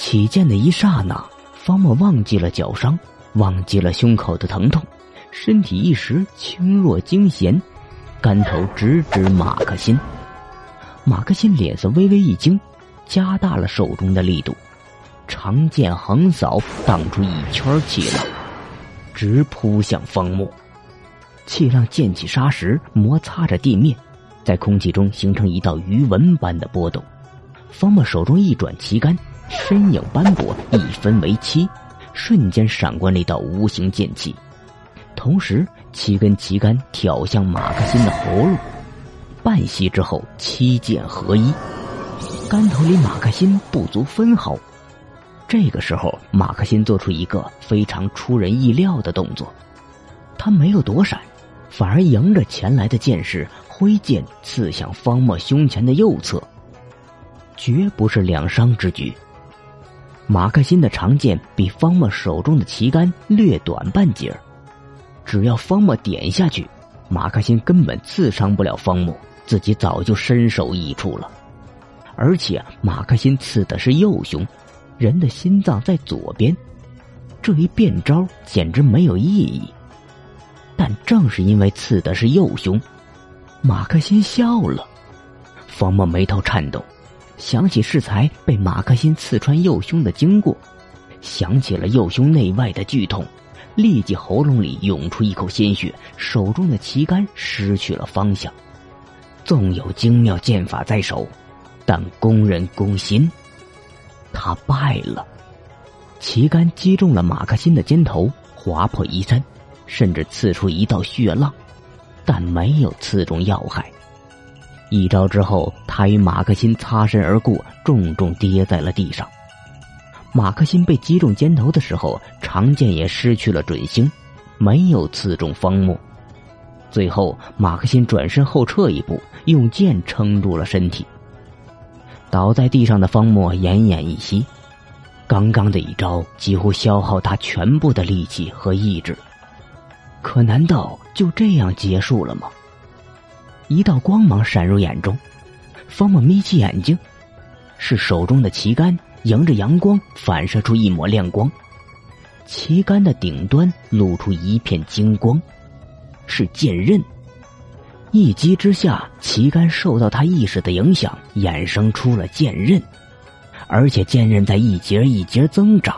起剑的一刹那，方墨忘记了脚伤，忘记了胸口的疼痛，身体一时轻若惊弦，竿头直指马克辛。马克辛脸色微微一惊，加大了手中的力度，长剑横扫，荡出一圈气浪，直扑向方墨。气浪溅起沙石，摩擦着地面，在空气中形成一道鱼纹般的波动。方墨手中一转旗杆，身影斑驳，一分为七，瞬间闪过那道无形剑气，同时七根旗杆挑向马克辛的喉咙。半息之后，七剑合一，杆头离马克辛不足分毫。这个时候，马克辛做出一个非常出人意料的动作，他没有躲闪。反而迎着前来的剑士挥剑刺向方墨胸前的右侧，绝不是两伤之举。马克辛的长剑比方墨手中的旗杆略短半截只要方墨点下去，马克辛根本刺伤不了方墨，自己早就身首异处了。而且马克辛刺的是右胸，人的心脏在左边，这一变招简直没有意义。但正是因为刺的是右胸，马克辛笑了。方墨眉头颤动，想起适才被马克辛刺穿右胸的经过，想起了右胸内外的剧痛，立即喉咙里涌出一口鲜血，手中的旗杆失去了方向。纵有精妙剑法在手，但攻人攻心，他败了。旗杆击中了马克辛的肩头，划破衣衫。甚至刺出一道血浪，但没有刺中要害。一招之后，他与马克辛擦身而过，重重跌在了地上。马克辛被击中肩头的时候，长剑也失去了准星，没有刺中方墨。最后，马克辛转身后撤一步，用剑撑住了身体。倒在地上的方墨奄奄一息，刚刚的一招几乎消耗他全部的力气和意志。可难道就这样结束了吗？一道光芒闪入眼中，方墨眯起眼睛，是手中的旗杆迎着阳光反射出一抹亮光，旗杆的顶端露出一片金光，是剑刃。一击之下，旗杆受到他意识的影响，衍生出了剑刃，而且剑刃在一节一节增长。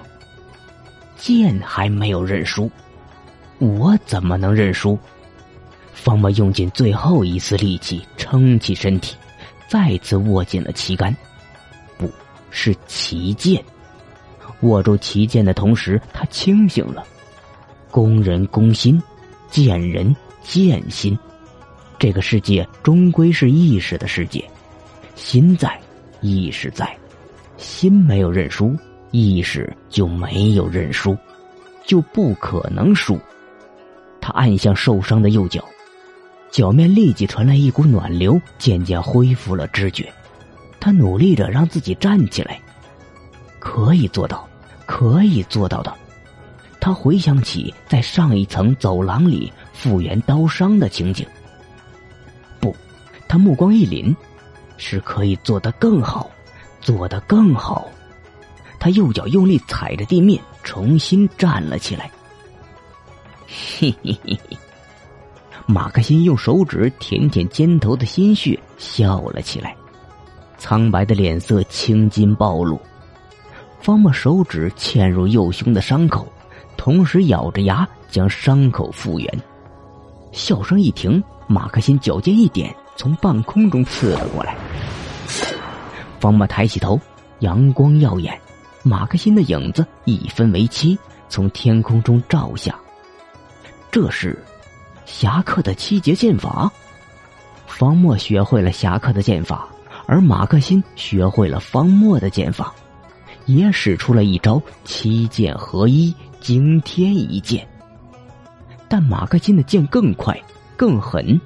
剑还没有认输。我怎么能认输？方墨用尽最后一丝力气撑起身体，再次握紧了旗杆，不是旗剑。握住旗剑的同时，他清醒了。攻人攻心，见人见心。这个世界终归是意识的世界，心在，意识在，心没有认输，意识就没有认输，就不可能输。他按向受伤的右脚，脚面立即传来一股暖流，渐渐恢复了知觉。他努力着让自己站起来，可以做到，可以做到的。他回想起在上一层走廊里复原刀伤的情景。不，他目光一凛，是可以做得更好，做得更好。他右脚用力踩着地面，重新站了起来。嘿嘿嘿嘿，马克辛用手指舔舔肩头的鲜血，笑了起来，苍白的脸色青筋暴露。方墨手指嵌入右胸的伤口，同时咬着牙将伤口复原。笑声一停，马克辛脚尖一点，从半空中刺了过来。方墨抬起头，阳光耀眼，马克辛的影子一分为七，从天空中照下。这是侠客的七节剑法。方墨学会了侠客的剑法，而马克辛学会了方墨的剑法，也使出了一招七剑合一，惊天一剑。但马克辛的剑更快、更狠，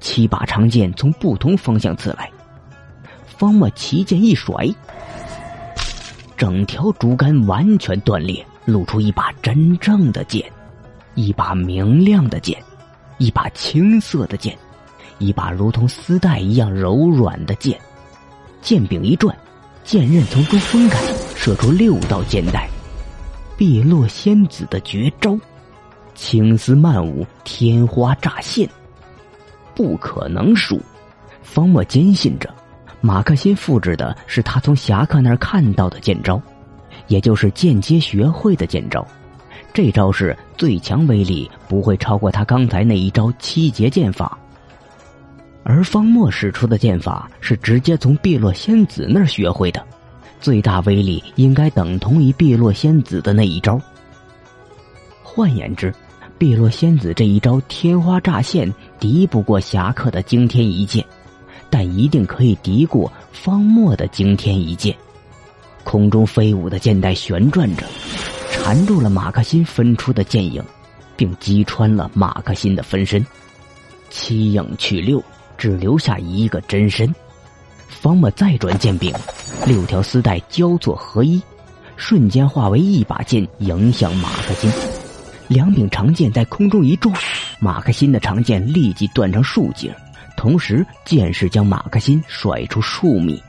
七把长剑从不同方向刺来。方墨旗剑一甩，整条竹竿完全断裂，露出一把真正的剑。一把明亮的剑，一把青色的剑，一把如同丝带一样柔软的剑。剑柄一转，剑刃从中分开，射出六道剑带。碧落仙子的绝招，青丝漫舞，天花乍现，不可能输。方墨坚信着，马克辛复制的是他从侠客那儿看到的剑招，也就是间接学会的剑招。这招式最强威力不会超过他刚才那一招七节剑法，而方墨使出的剑法是直接从碧落仙子那儿学会的。最大威力应该等同于碧落仙子的那一招。换言之，碧落仙子这一招天花乍现敌不过侠客的惊天一剑，但一定可以敌过方墨的惊天一剑。空中飞舞的剑带旋转着，缠住了马克辛分出的剑影，并击穿了马克辛的分身。七影去六，只留下一个真身。方墨再转剑柄，六条丝带交错合一，瞬间化为一把剑迎向马克辛。两柄长剑在空中一撞，马克辛的长剑立即断成数截，同时剑势将马克辛甩出数米。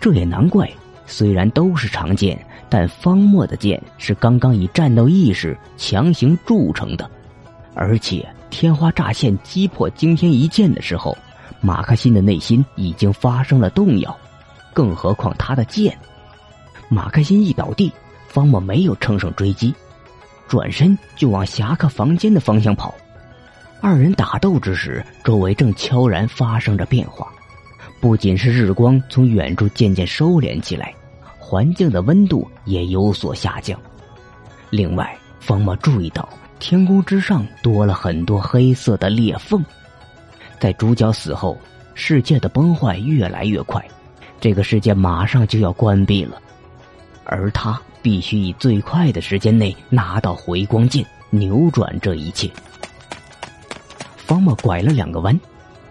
这也难怪，虽然都是长剑，但方墨的剑是刚刚以战斗意识强行铸成的，而且天花乍现击破惊天一剑的时候。马克辛的内心已经发生了动摇，更何况他的剑。马克辛一倒地，方墨没有乘胜追击，转身就往侠客房间的方向跑。二人打斗之时，周围正悄然发生着变化，不仅是日光从远处渐渐收敛起来，环境的温度也有所下降。另外，方墨注意到天空之上多了很多黑色的裂缝。在主角死后，世界的崩坏越来越快，这个世界马上就要关闭了，而他必须以最快的时间内拿到回光剑，扭转这一切。方墨拐了两个弯，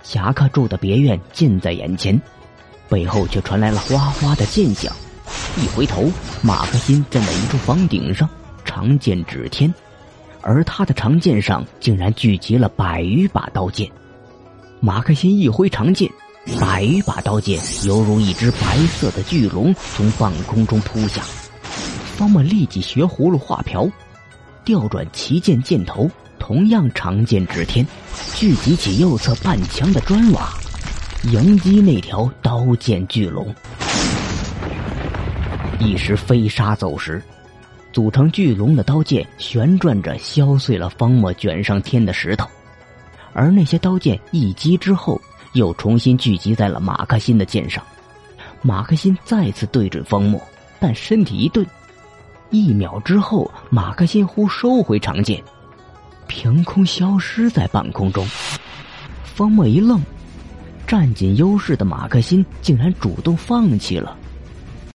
侠客住的别院近在眼前，背后却传来了哗哗的剑响。一回头，马克辛站在一处房顶上，长剑指天，而他的长剑上竟然聚集了百余把刀剑。马克辛一挥长剑，百余把刀剑犹如一只白色的巨龙从半空中扑下。方墨立即学葫芦画瓢，调转旗剑箭头，同样长剑指天，聚集起右侧半墙的砖瓦，迎击那条刀剑巨龙。一时飞沙走石，组成巨龙的刀剑旋转着削碎了方墨卷上天的石头。而那些刀剑一击之后，又重新聚集在了马克辛的剑上。马克辛再次对准方墨，但身体一顿，一秒之后，马克辛忽收回长剑，凭空消失在半空中。方墨一愣，占尽优势的马克辛竟然主动放弃了。